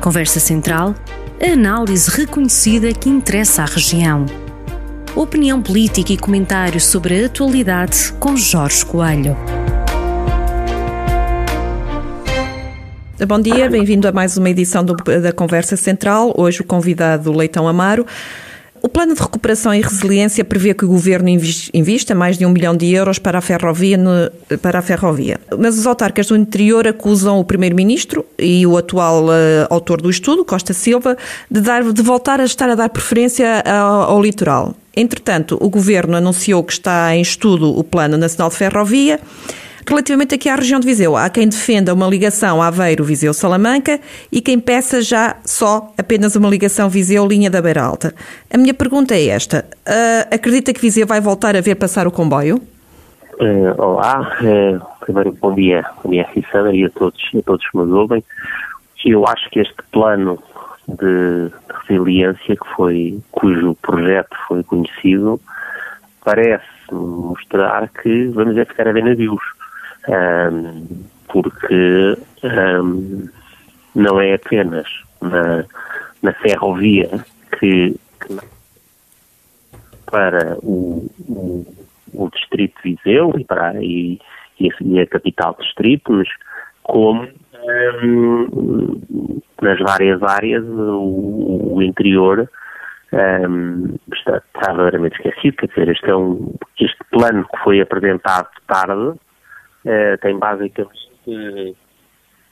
Conversa Central, a análise reconhecida que interessa à região. Opinião política e comentários sobre a atualidade com Jorge Coelho. Bom dia, bem-vindo a mais uma edição do, da Conversa Central. Hoje o convidado Leitão Amaro. O plano de recuperação e resiliência prevê que o governo invista mais de um milhão de euros para a ferrovia. No, para a ferrovia. Mas os autarcas do interior acusam o primeiro-ministro e o atual uh, autor do estudo, Costa Silva, de, dar, de voltar a estar a dar preferência ao, ao litoral. Entretanto, o governo anunciou que está em estudo o Plano Nacional de Ferrovia Relativamente aqui à região de Viseu, há quem defenda uma ligação Aveiro-Viseu-Salamanca e quem peça já só apenas uma ligação Viseu-Linha da Beira Alta. A minha pergunta é esta: uh, acredita que Viseu vai voltar a ver passar o comboio? Uh, olá, uh, primeiro bom dia, bom dia Rissana e a todos, a todos que nos ouvem. Eu acho que este plano de resiliência que foi, cujo projeto foi conhecido, parece mostrar que vamos é ficar a ver navios um, porque um, não é apenas na, na ferrovia que, que para o, o, o, distrito de Viseu e para e, e, a, capital distrito, mas como um, nas várias áreas o, o interior um, está, está verdadeiramente esquecido, quer dizer, este, é um, este plano que foi apresentado tarde uh, tem basicamente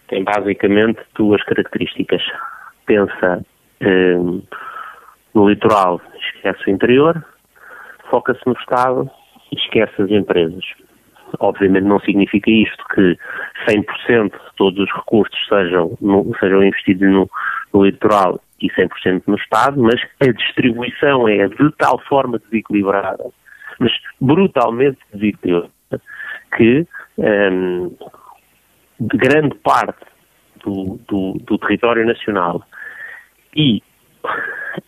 tem basicamente duas características. Pensa uh, no litoral, esquece o interior, foca-se no Estado e esquece as empresas. Obviamente não significa isto que 100% de todos os recursos sejam, no, sejam investidos no, no litoral e 100% no Estado, mas a distribuição é de tal forma desequilibrada, mas brutalmente desequilibrada, que um, de grande parte do, do, do, território nacional e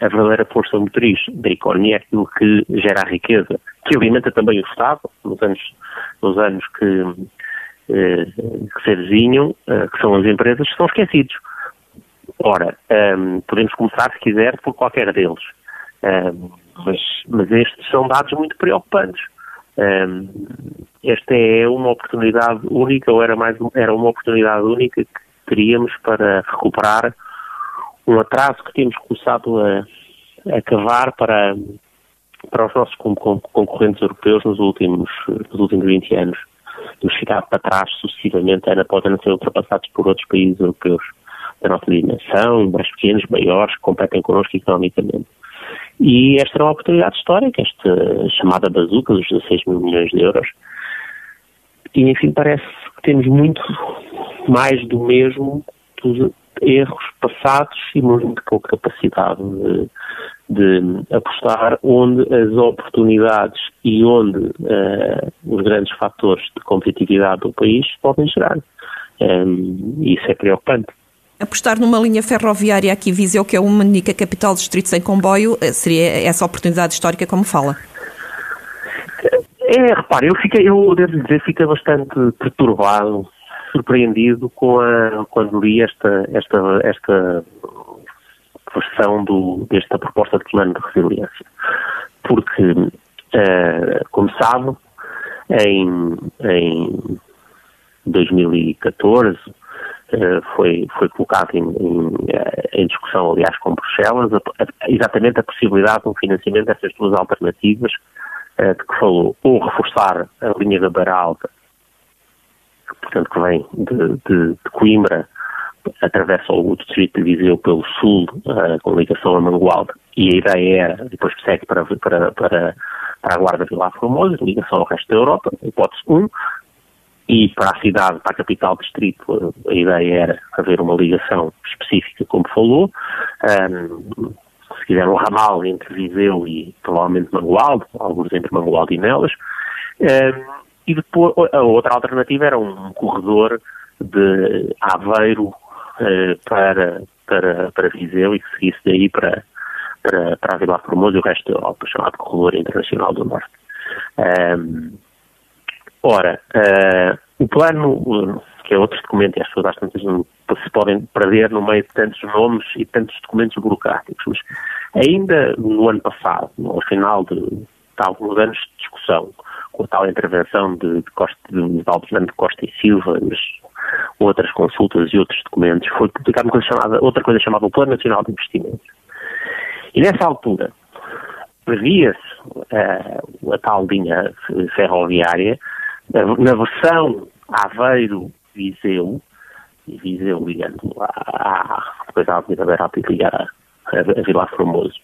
a verdadeira força motriz da economia é aquilo que gera a riqueza, que alimenta também o Estado, nos anos, nos anos que, eh, que se avizinham, eh, que são as empresas, são esquecidos. Ora, um, podemos começar, se quiser, por qualquer deles. Um, mas, mas estes são dados muito preocupantes. Um, esta é uma oportunidade única, ou era, mais, era uma oportunidade única que teríamos para recuperar um atraso que tínhamos começado a, a cavar para, para os nossos concorrentes europeus nos últimos, nos últimos 20 anos. Temos ficado para trás sucessivamente, após ano, ser ultrapassados por outros países europeus da nossa dimensão, mais pequenos, maiores, que competem connosco economicamente. E esta era uma oportunidade histórica, esta chamada bazuca dos 16 mil milhões de euros. E, enfim, parece que temos muito mais do mesmo dos erros passados e muito pouca capacidade de, de apostar onde as oportunidades e onde uh, os grandes fatores de competitividade do país podem gerar. Um, e isso é preocupante. Apostar numa linha ferroviária aqui Viseu, que é uma única capital distrito sem comboio, eh, seria essa oportunidade histórica como fala? É, repare, eu, fiquei, eu devo dizer, fiquei bastante perturbado, surpreendido com a, quando li esta, esta, esta versão do, desta proposta de plano de resiliência. Porque, uh, como sabe, em, em 2014, eh, foi, foi colocado em, em, eh, em, discussão, aliás, com Bruxelas, a, a, exatamente a possibilidade de um financiamento dessas duas alternativas uh, de que falou, ou reforçar a linha da Beira Alta, portanto, que vem de, de, de Coimbra, atravessa o distrito de Viseu pelo sul, uh, com ligação a Mangualde, e a ideia era, depois segue para, para, para, para a Guarda Vila Formosa, ligação ao resto da Europa, hipótese 1, e para a cidade, para a capital distrito, a ideia era haver uma ligação específica, como falou. Um, se quiser um ramal entre Viseu e provavelmente Mangualde, alguns entre Mangualde e Nelas. Um, e depois, a outra alternativa era um corredor de Aveiro uh, para, para, para Viseu e que seguisse daí para, para, para a Vila Formosa e o resto Europa, chamado Corredor Internacional do Norte. Um, Ora, uh, o plano que é outro documento e as pessoas às tantas se podem perder no meio de tantos nomes e tantos documentos burocráticos. Mas ainda no ano passado, no final de, de alguns anos de discussão, com a tal intervenção de, de, Costa, de Costa e Silva, mas outras consultas e outros documentos, foi publicada uma coisa chamada, outra coisa chamada o Plano Nacional de Investimentos. E nessa altura, previa-se uh, a tal linha ferroviária, na versão Aveiro-Viseu, e Viseu ligando à, depois à Avenida Beira e ligar a, a, Vila Formoso.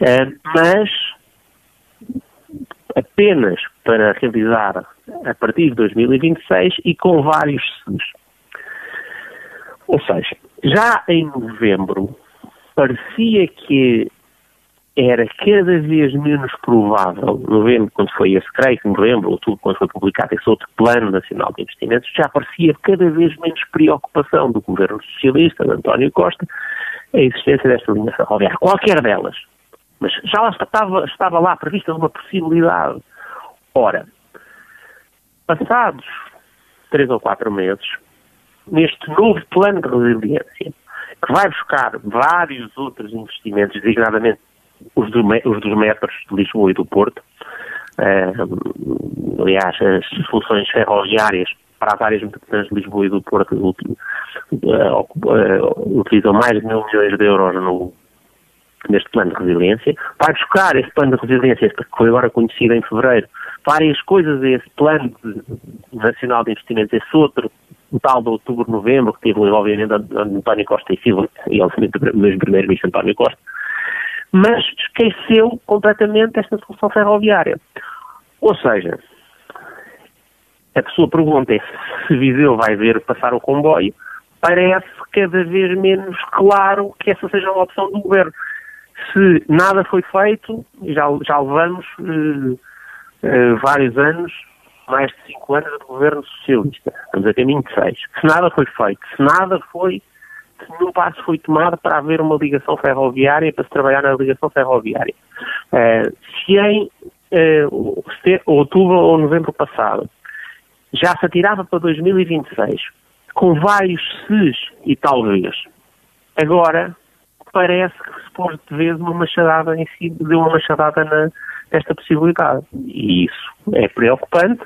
Uh, mas apenas para realizar a partir de 2026 e com vários SES. Ou seja, já em novembro parecia que era cada vez menos provável, novembro, quando foi esse creio, novembro, outubro, quando foi publicado esse outro Plano Nacional de Investimentos, já parecia cada vez menos preocupação do governo socialista, de António Costa, a existência desta linha ferroviária, qualquer delas. Mas já lá estava, estava lá prevista uma possibilidade. Ora, passados três ou quatro meses, neste novo plano de resiliência, que vai buscar vários outros investimentos, designadamente os, do, os dos metros de Lisboa e do Porto. Uh, aliás, as soluções ferroviárias para as áreas metropolitanas de Lisboa e do Porto uh, uh, utilizam mais de mil milhões de euros no, neste plano de resiliência. Vai buscar esse plano de resiliência, que foi agora conhecido em fevereiro, várias coisas esse plano de, nacional de investimentos, esse outro, o tal de outubro, novembro, que teve o envolvimento de António Costa e Silva, e obviamente o mesmo primeiro-ministro António Costa, mas esqueceu completamente esta solução ferroviária. Ou seja, a sua pergunta é se Viseu vai ver passar o comboio, parece cada vez menos claro que essa seja uma opção do governo. Se nada foi feito, já, já levamos uh, uh, vários anos, mais de cinco anos do governo socialista. Estamos a caminho de seis. Se nada foi feito, se nada foi nenhum passo foi tomado para haver uma ligação ferroviária, para se trabalhar na ligação ferroviária. Uh, se em uh, outubro ou novembro passado já se atirava para 2026, com vários ses e talvez, agora parece que se pôs de vez uma machadada em si, deu uma machadada na, nesta possibilidade. E isso é preocupante,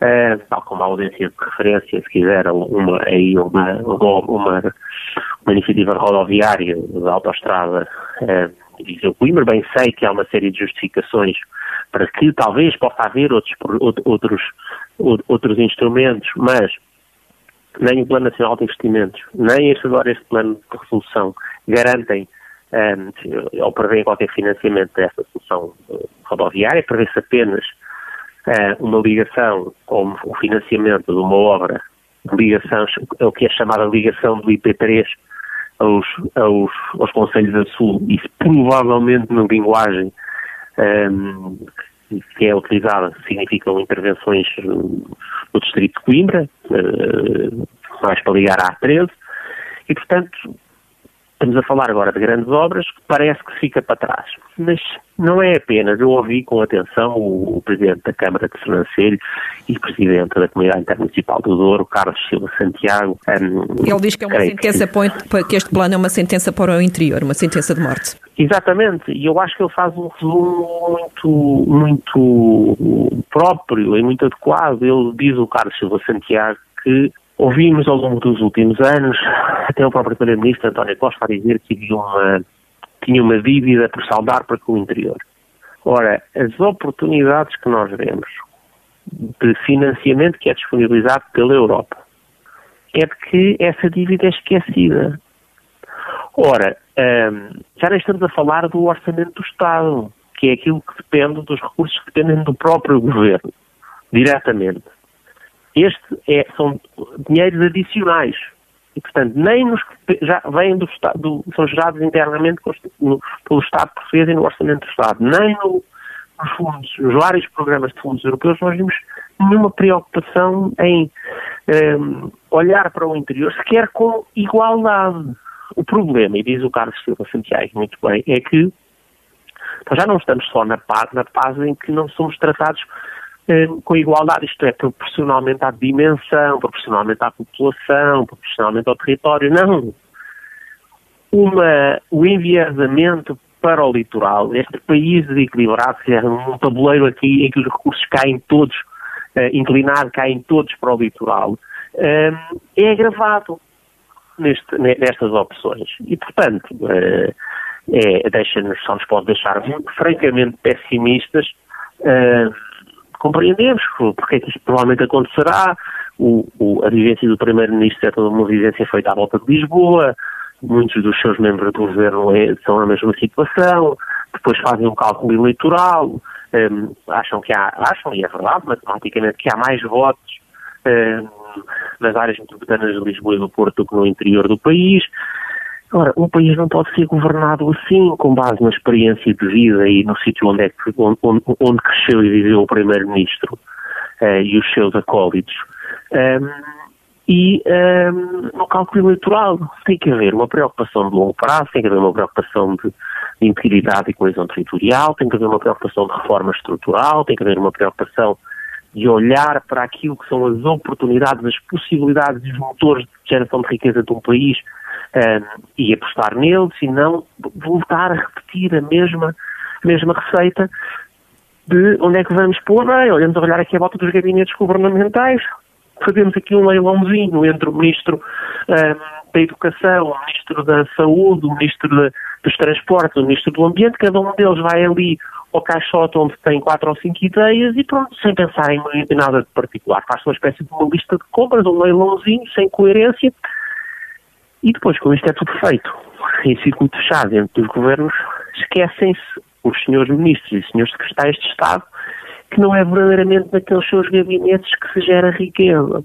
uh, tal como a audiência de referência, se quiser, uma, aí uma, uma, uma, iniciativa rodoviária da autoestrada uh, Viseu Coimbra, bem sei que há uma série de justificações para que talvez possa haver outros, outros, outros instrumentos, mas nem o Plano Nacional de Investimentos, nem este, agora este plano de resolução garantem um, ou prevêem qualquer financiamento dessa solução rodoviária, prevê-se apenas uh, uma ligação ou o financiamento de uma obra ligação, o que é chamada ligação do IP3 aos, aos, aos Conselhos da Sul, isso provavelmente na linguagem um, que é utilizada significam intervenções no Distrito de Coimbra, uh, mais para ligar à A13, e portanto Estamos a falar agora de grandes obras que parece que fica para trás. Mas não é apenas. Eu ouvi com atenção o, o Presidente da Câmara de Sernancelho e Presidente da Comunidade Intermunicipal do Douro, Carlos Silva Santiago. Um, Ele diz que é uma sentença, que... que este plano é uma sentença para o interior, uma sentença de morte. Exatamente, e eu acho que ele faz um resumo muito, muito próprio e muito adequado. Ele diz, o Carlos Silva Santiago, que Ouvimos ao longo dos últimos anos, até o próprio Primeiro-Ministro António Costa a dizer que havia uma, tinha uma dívida por saldar para com o interior. Ora, as oportunidades que nós vemos de financiamento que é disponibilizado pela Europa é de que essa dívida é esquecida. Ora, hum, já não estamos a falar do orçamento do Estado, que é aquilo que depende dos recursos que dependem do próprio governo, diretamente. Este é, são dinheiros adicionais. E, portanto, nem nos que já vêm do Estado, são gerados internamente pelo Estado português e no Orçamento do Estado, nem no, nos fundos, nos vários programas de fundos europeus, nós vimos nenhuma preocupação em ehm, olhar para o interior, sequer com igualdade. O problema, e diz o Carlos Silva Santiago muito bem, é que nós já não estamos só na paz, na paz em que não somos tratados com igualdade, isto é, proporcionalmente à dimensão, proporcionalmente à população, proporcionalmente ao território. Não. Uma, o enviesamento para o litoral, este país desequilibrado, é um tabuleiro aqui em que os recursos caem todos, uh, inclinado, caem todos para o litoral, uh, é agravado neste, nestas opções. E, portanto, uh, é, deixa-nos, só nos pode deixar francamente pessimistas. Uh, compreendemos porque é que isto provavelmente acontecerá. O, o, a vivência do Primeiro-Ministro é toda uma vivência feita à volta de Lisboa, muitos dos seus membros do governo é, são na mesma situação, depois fazem um cálculo eleitoral, um, acham que há, acham, e é verdade, matematicamente, que há mais votos um, nas áreas metropolitanas de Lisboa e do Porto do que no interior do país. Ora, um país não pode ser governado assim, com base na experiência de vida e no sítio onde, é onde, onde, cresceu e viveu o Primeiro-Ministro uh, e os seus acólitos. Um, e um, no cálculo eleitoral tem que haver uma preocupação de longo prazo, tem que haver uma preocupação de, de integridade e coesão territorial, tem que haver uma preocupação de reforma estrutural, tem que haver uma preocupação de olhar para aquilo que são as oportunidades, as possibilidades e os motores de geração de riqueza de um país um, e apostar neles e não voltar a repetir a mesma, a mesma receita de onde é que vamos pôr bem. Olhamos a olhar aqui à volta dos gabinetes governamentais, fazemos aqui um leilãozinho entre o Ministro um, da Educação, o Ministro da Saúde, o Ministro de, dos Transportes, o Ministro do Ambiente, cada um deles vai ali ao caixote onde tem quatro ou cinco ideias e pronto, sem pensar em nada de particular. Faz uma espécie de uma lista de compras, um leilãozinho, sem coerência, e depois, como isto é tudo feito em circuito fechado entre os governos, esquecem-se os senhores ministros e senhores secretários de Estado que não é verdadeiramente naqueles seus gabinetes que se gera riqueza.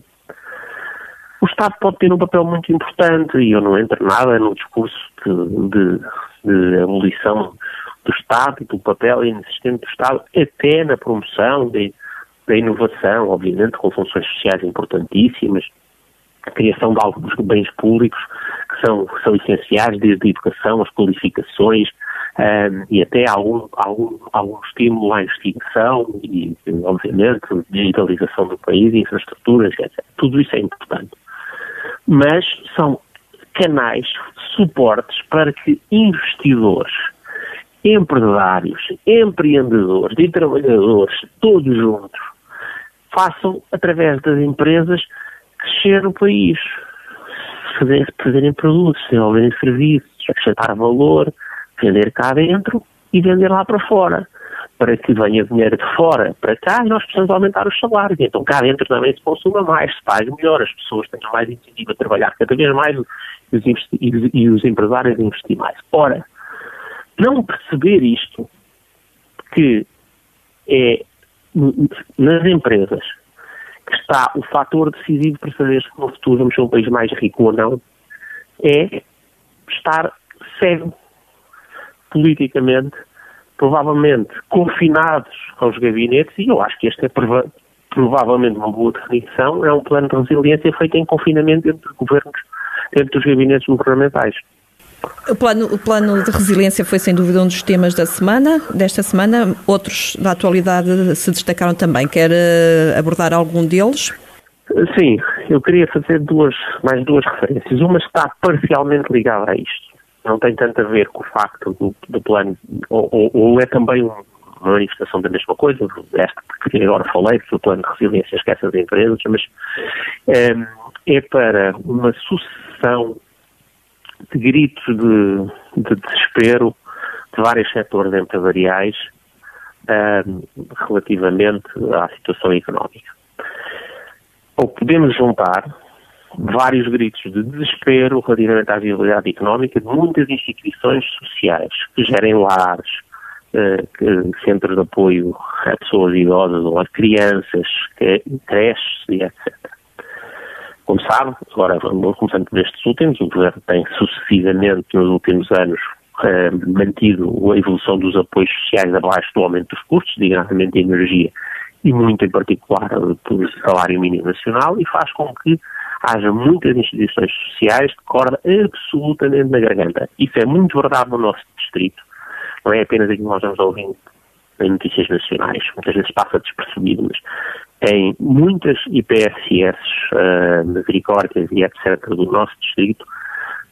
O Estado pode ter um papel muito importante, e eu não entro nada no discurso de, de, de abolição do Estado e do papel inexistente do Estado, até na promoção da inovação, obviamente, com funções sociais importantíssimas, a criação de alguns bens públicos que são, são essenciais, desde a educação, as qualificações um, e até algum, algum, algum estímulo à investigação e, obviamente, digitalização do país, infraestruturas, etc. Tudo isso é importante. Mas são canais, suportes para que investidores, empresários, empreendedores e trabalhadores, todos juntos, façam, através das empresas, crescer o país, fazer, fazerem produtos, desenvolverem serviços, acrescentar valor, vender cá dentro e vender lá para fora. Para que venha dinheiro de fora para cá nós precisamos aumentar os salários. Então cá dentro também se consuma mais, se pague melhor, as pessoas tenham mais incentivo a trabalhar cada vez mais e os, e os empresários a investir mais. Ora, não perceber isto, que é nas empresas que está o fator decisivo para saber se no futuro vamos ser um país mais rico ou não, é estar cego politicamente, provavelmente confinados aos gabinetes, e eu acho que este é prova provavelmente uma boa definição, é um plano de resiliência feito em confinamento entre governos, entre os gabinetes governamentais. O plano, o plano de resiliência foi sem dúvida um dos temas da semana, desta semana. Outros da atualidade se destacaram também. Quer uh, abordar algum deles? Sim, eu queria fazer duas, mais duas referências. Uma está parcialmente ligada a isto. Não tem tanto a ver com o facto do, do plano, ou, ou, ou, é também uma manifestação da mesma coisa, esta que agora falei, que o plano de resiliência esquece as empresas, mas é, é para uma sucessão de gritos de, de desespero de vários setores empresariais uh, relativamente à situação económica. Ou podemos juntar vários gritos de desespero relativamente à viabilidade económica de muitas instituições sociais que gerem lares, uh, centros de apoio a pessoas idosas ou a crianças, creches e etc. Como sabe, agora começando por estes últimos, o Governo tem sucessivamente nos últimos anos eh, mantido a evolução dos apoios sociais abaixo do aumento dos custos, dignamente de energia e muito em particular do salário mínimo nacional e faz com que haja muitas instituições sociais de corda absolutamente na garganta. Isso é muito verdade no nosso distrito. Não é apenas aquilo que nós vamos ouvindo em notícias nacionais, muitas vezes passa despercebido, mas tem muitas IPSS, uh, misericórdias e etc. do nosso distrito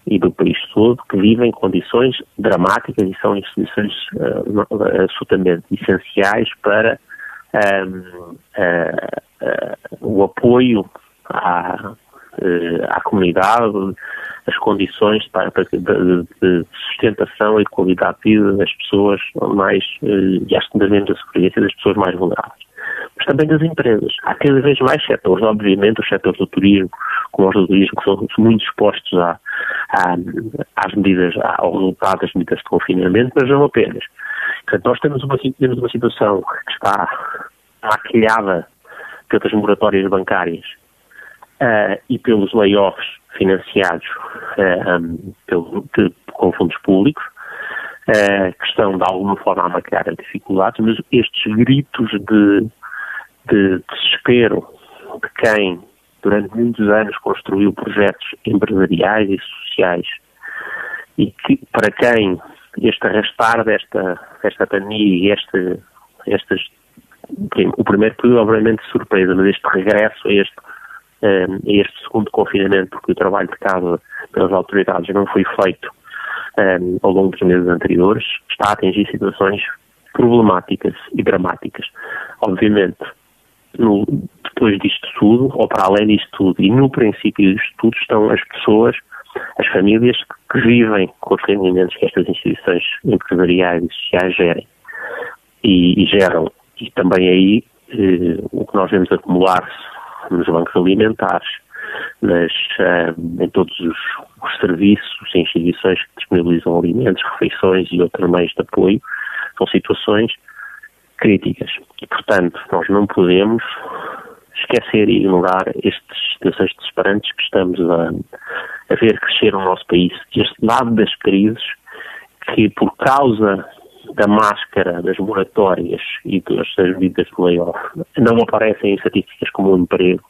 e do país todo que vivem condições dramáticas e são instituições uh, absolutamente essenciais para uh, o apoio à, à comunidade, as condições para de, de, sustentação e de qualidade de vida das pessoas mais, e às menos da sobrevivência das pessoas mais vulneráveis mas também das empresas. Há cada vez mais setores, obviamente, os setores do turismo, como os do turismo, que são muito expostos à, à, às medidas, ao resultado das medidas de confinamento, mas não apenas. Portanto, nós temos uma, temos uma situação que está maquilhada pelas moratórias bancárias uh, e pelos layoffs financiados uh, um, pelo, de, com fundos públicos, uh, que estão de alguma forma a maquiar as dificuldades, mas estes gritos de de desespero de quem durante muitos anos construiu projetos empresariais e sociais e que, para quem este arrastar desta, desta pandemia e este, estes, o primeiro período obviamente surpresa, mas este regresso a este, eh, a este segundo confinamento, porque o trabalho de casa pelas autoridades não foi feito um, eh, ao longo dos meses anteriores, está a atingir situações problemáticas e dramáticas. Obviamente, no, depois disto tudo, ou para além disto tudo, e no princípio disto tudo, estão as pessoas, as famílias que vivem com os rendimentos que estas instituições empresariais sociais gerem. E, e geram. E também aí eh, o que nós vemos acumular-se nos bancos alimentares, nas, eh, em todos os, os serviços e instituições que disponibilizam alimentos, refeições e outros meios de apoio, são situações críticas. E, portanto, nós não podemos esquecer e ignorar estas situações desesperantes que estamos a, a ver crescer no nosso país. Este lado das crises que, por causa da máscara, das moratórias e das, medidas de layoff, não aparecem em estatísticas como o emprego,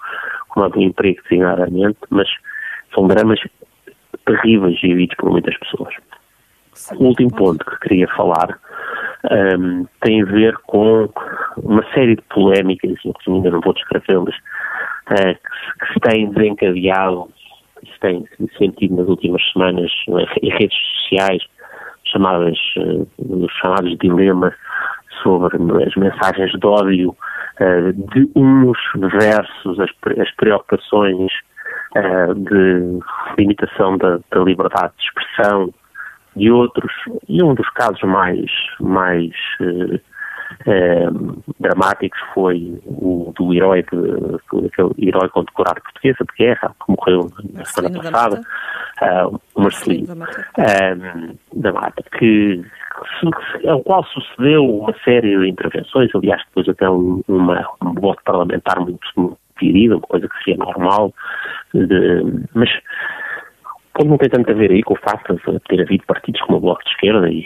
como o emprego designadamente, mas são dramas terríveis vividos por muitas pessoas. O último ponto que queria falar um, tem a ver com uma série de polémicas, eu ainda não vou descrevê-las, uh, que, que, se têm desencadeado, que se têm sentido nas últimas semanas em redes sociais, chamadas, os chamados dilemas sobre as mensagens de ódio uh, de uns versus as, as preocupações uh, de limitação da, da liberdade de expressão, de outros, e um dos casos mais, mais dramáticos foi o do herói, de, aquele herói condecorado português de guerra, que morreu na semana passada, uh, o Marcelino da Mata, da Mata que, ao qual sucedeu uma série de intervenções, aliás, depois até um, uma, um voto parlamentar muito, muito uma coisa que seria normal, de, mas Pode não ter tanto a ver aí com o facto de ter havido partidos como o Bloco de Esquerda e,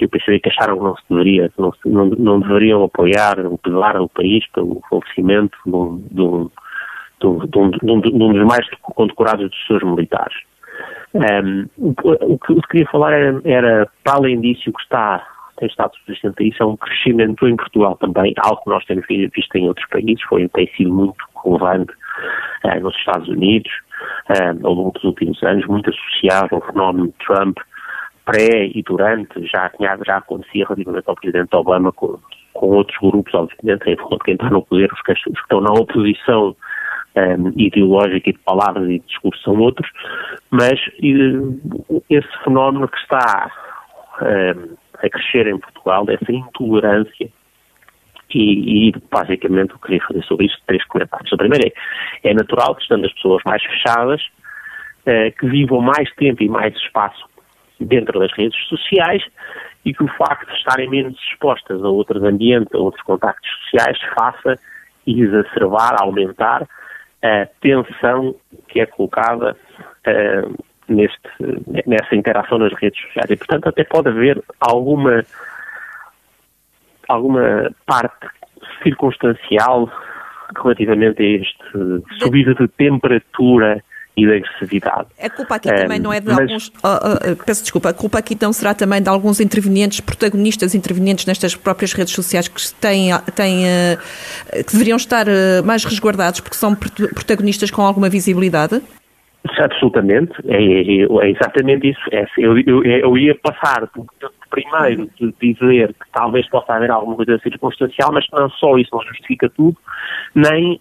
e o PCB que acharam que não se deveria, não, não, não deveriam apoiar ou pelar o país pelo falecimento de um, de um, de um, de um, de um dos mais condecorados dos seus militares. Um, o, que eu queria falar era, era, para além disso, o que está, tem estado subsistente a isso, é um crescimento em Portugal também, algo que nós temos visto em outros países, foi, tem sido muito relevante uh, nos Estados Unidos, uh, ao longo dos últimos anos, muito associado ao fenómeno de Trump, pré e durante, já, já acontecia relativamente ao Presidente Obama com, com outros grupos, obviamente, em função de quem está no poder, os que, estão na oposição um, ideológica e de palavras e de discurso são outros, mas uh, esse fenómeno que está a crescer em Portugal, essa intolerância e, e, basicamente eu queria fazer sobre isso três comentários. O primeiro é, é natural que estando as pessoas mais fechadas, eh, que vivam mais tempo e mais espaço dentro das redes sociais e que o facto de estarem menos expostas a outros ambientes, a outros contactos sociais, faça exacerbar, aumentar a tensão que é colocada uh, neste, nessa interação nas redes sociais. E, portanto, até pode haver alguma alguma parte circunstancial relativamente a este subida de temperatura e da agressividade. A culpa aqui também não é de mas... alguns. Uh, uh, peço desculpa, a culpa aqui não será também de alguns intervenientes, protagonistas intervenientes nestas próprias redes sociais que têm, têm uh, que deveriam estar mais resguardados porque são protagonistas com alguma visibilidade? Absolutamente, é, é, é exatamente isso. É, eu, eu, eu, ia passar primeiro de dizer que talvez possa haver alguma coisa circunstancial, mas não só isso não justifica tudo, nem,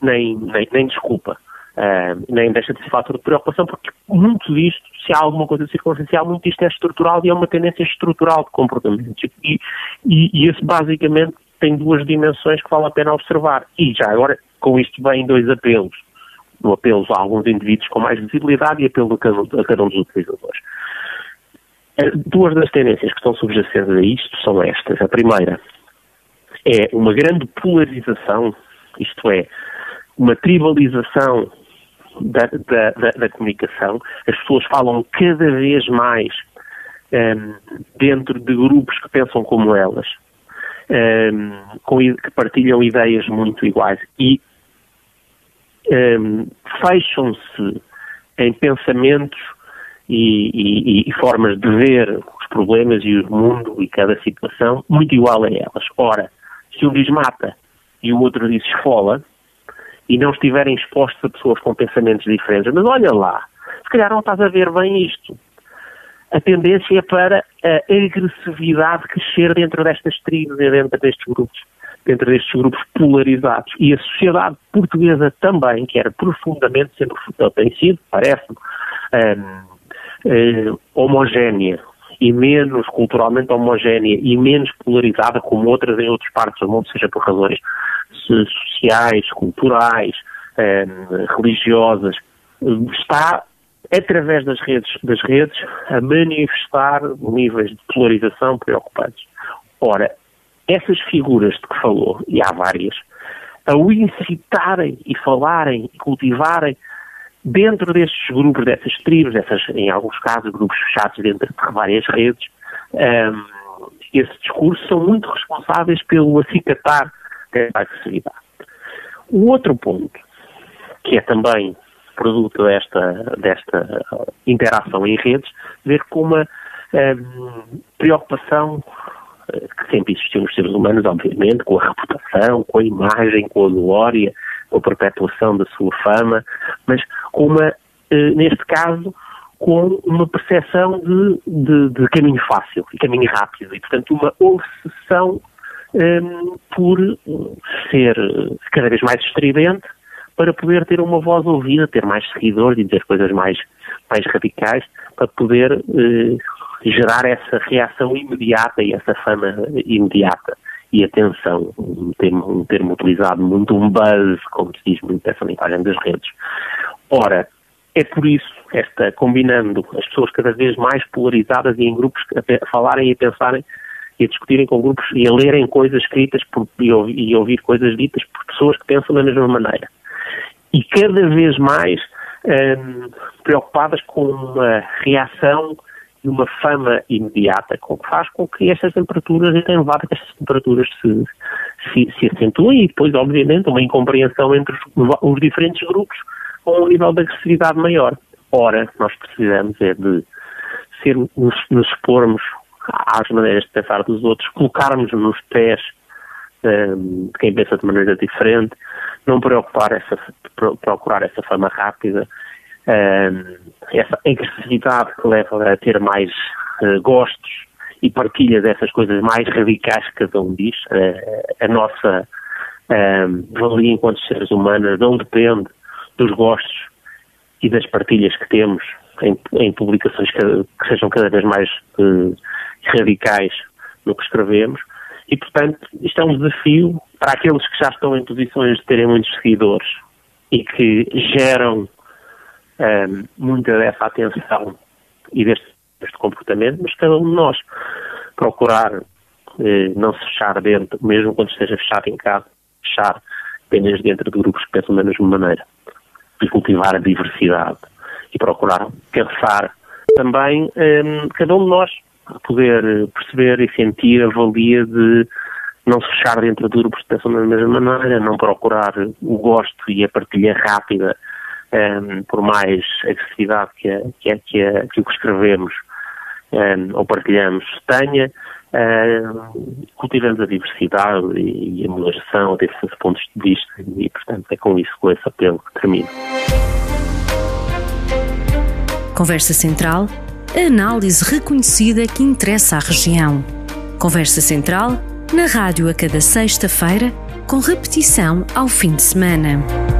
nem, nem, nem desculpa. Uh, nem deixa de ser fator de preocupação, porque muito disto, se há alguma coisa circunstancial, muito disto é estrutural e é uma tendência estrutural de comportamentos. E, e, e esse basicamente tem duas dimensões que vale a pena observar. E já agora, com isto vêm dois apelos. O apelo a alguns indivíduos com mais visibilidade e apelo a cada, um dos utilizadores. Uh, duas das tendências que estão subjacentes a isto são estas. A primeira é uma grande polarização, isto é, uma tribalização da, da, da, da comunicação. As pessoas falam cada vez mais um, ehm, dentro de grupos que pensam como elas, um, ehm, com, que partilham ideias muito iguais e um, ehm, fecham-se em pensamentos e, e, e, formas de ver os problemas e o mundo e cada situação muito igual a elas. Ora, se um diz mata e o outro diz esfola, e não estiverem expostos a pessoas com pensamentos diferentes. Mas olha lá, se calhar não estás a ver bem isto. A tendência é para a agressividade crescer dentro destas tribos e dentro destes grupos, dentro destes grupos polarizados. E a sociedade portuguesa também, que era profundamente, sempre tem sido, parece-me, um, um, homogénea e menos culturalmente homogénea e menos polarizada como outras em outras partes do mundo, seja por razões sociais, culturais, eh, religiosas, está através das redes, das redes a manifestar níveis de polarização preocupantes. Ora, essas figuras de que falou, e há várias, ao incitarem e falarem e cultivarem dentro destes grupos, dessas tribos, dessas, em alguns casos, grupos fechados dentro de várias redes, um, esse discurso são muito responsáveis pelo acicatar da agressividade. O outro ponto, que é também produto desta, desta interação em redes, ver com uma um, preocupação que sempre existiu nos seres humanos, obviamente, com a reputação, com a imagem, com a glória, com a perpetuação da sua fama, mas com uma, eh, neste caso, com uma percepção de, de, de caminho fácil e caminho rápido, e, portanto, uma obsessão um, por ser cada vez mais estridente para poder ter uma voz ouvida, ter mais seguidores e dizer coisas mais, mais radicais, para poder uh, gerar essa reação imediata e essa fama imediata e atenção, um termo, um termo utilizado muito, um buzz, como se diz muito essa linguagem das redes. Ora, é por isso, esta, combinando as pessoas cada vez mais polarizadas e em grupos a falarem e a pensarem e a discutirem com grupos e a lerem coisas escritas por, e, ouvir, e ouvir coisas ditas por pessoas que pensam da mesma maneira. E cada vez mais hum, preocupadas com uma reação e uma fama imediata, com que faz com que estas temperaturas, e tem levado a que estas temperaturas se, se, se acentuem e depois, obviamente, uma incompreensão entre os, os diferentes grupos com um nível de agressividade maior. Ora, nós precisamos é de ser, nos, nos expormos às maneiras de pensar dos outros, colocarmos nos pés um, de quem pensa de maneira diferente, não preocupar essa, procurar essa fama rápida, essa agressividade que leva a ter mais uh, gostos e partilha dessas coisas mais radicais que cada um diz. Uh, a nossa valia enquanto seres humanos não depende dos gostos e das partilhas que temos em, em publicações que, que, sejam cada vez mais uh, radicais no que escrevemos. E, portanto, isto é um desafio para aqueles que já estão em posições de terem muitos seguidores e que geram um, muita dessa atenção e deste, deste, comportamento, mas cada um de nós procurar eh, não se fechar dentro, mesmo quando esteja fechado em casa, fechar apenas dentro de grupos que pensam da mesma maneira. E cultivar a diversidade e procurar pensar também um, cada um de nós poder perceber e sentir a valia de não se fechar dentro de grupos de pensam da mesma maneira, não procurar o gosto e a partilha rápida um, por mais agressividade que, que, que, que o que escrevemos um, ou partilhamos tenha, uh, cultivamos a diversidade e, a moderação, a diferença de pontos de vista e, portanto, é com isso, com esse apelo que termino. Conversa Central, a análise reconhecida que interessa à região. Conversa Central, na rádio a cada sexta-feira, com repetição ao fim de semana.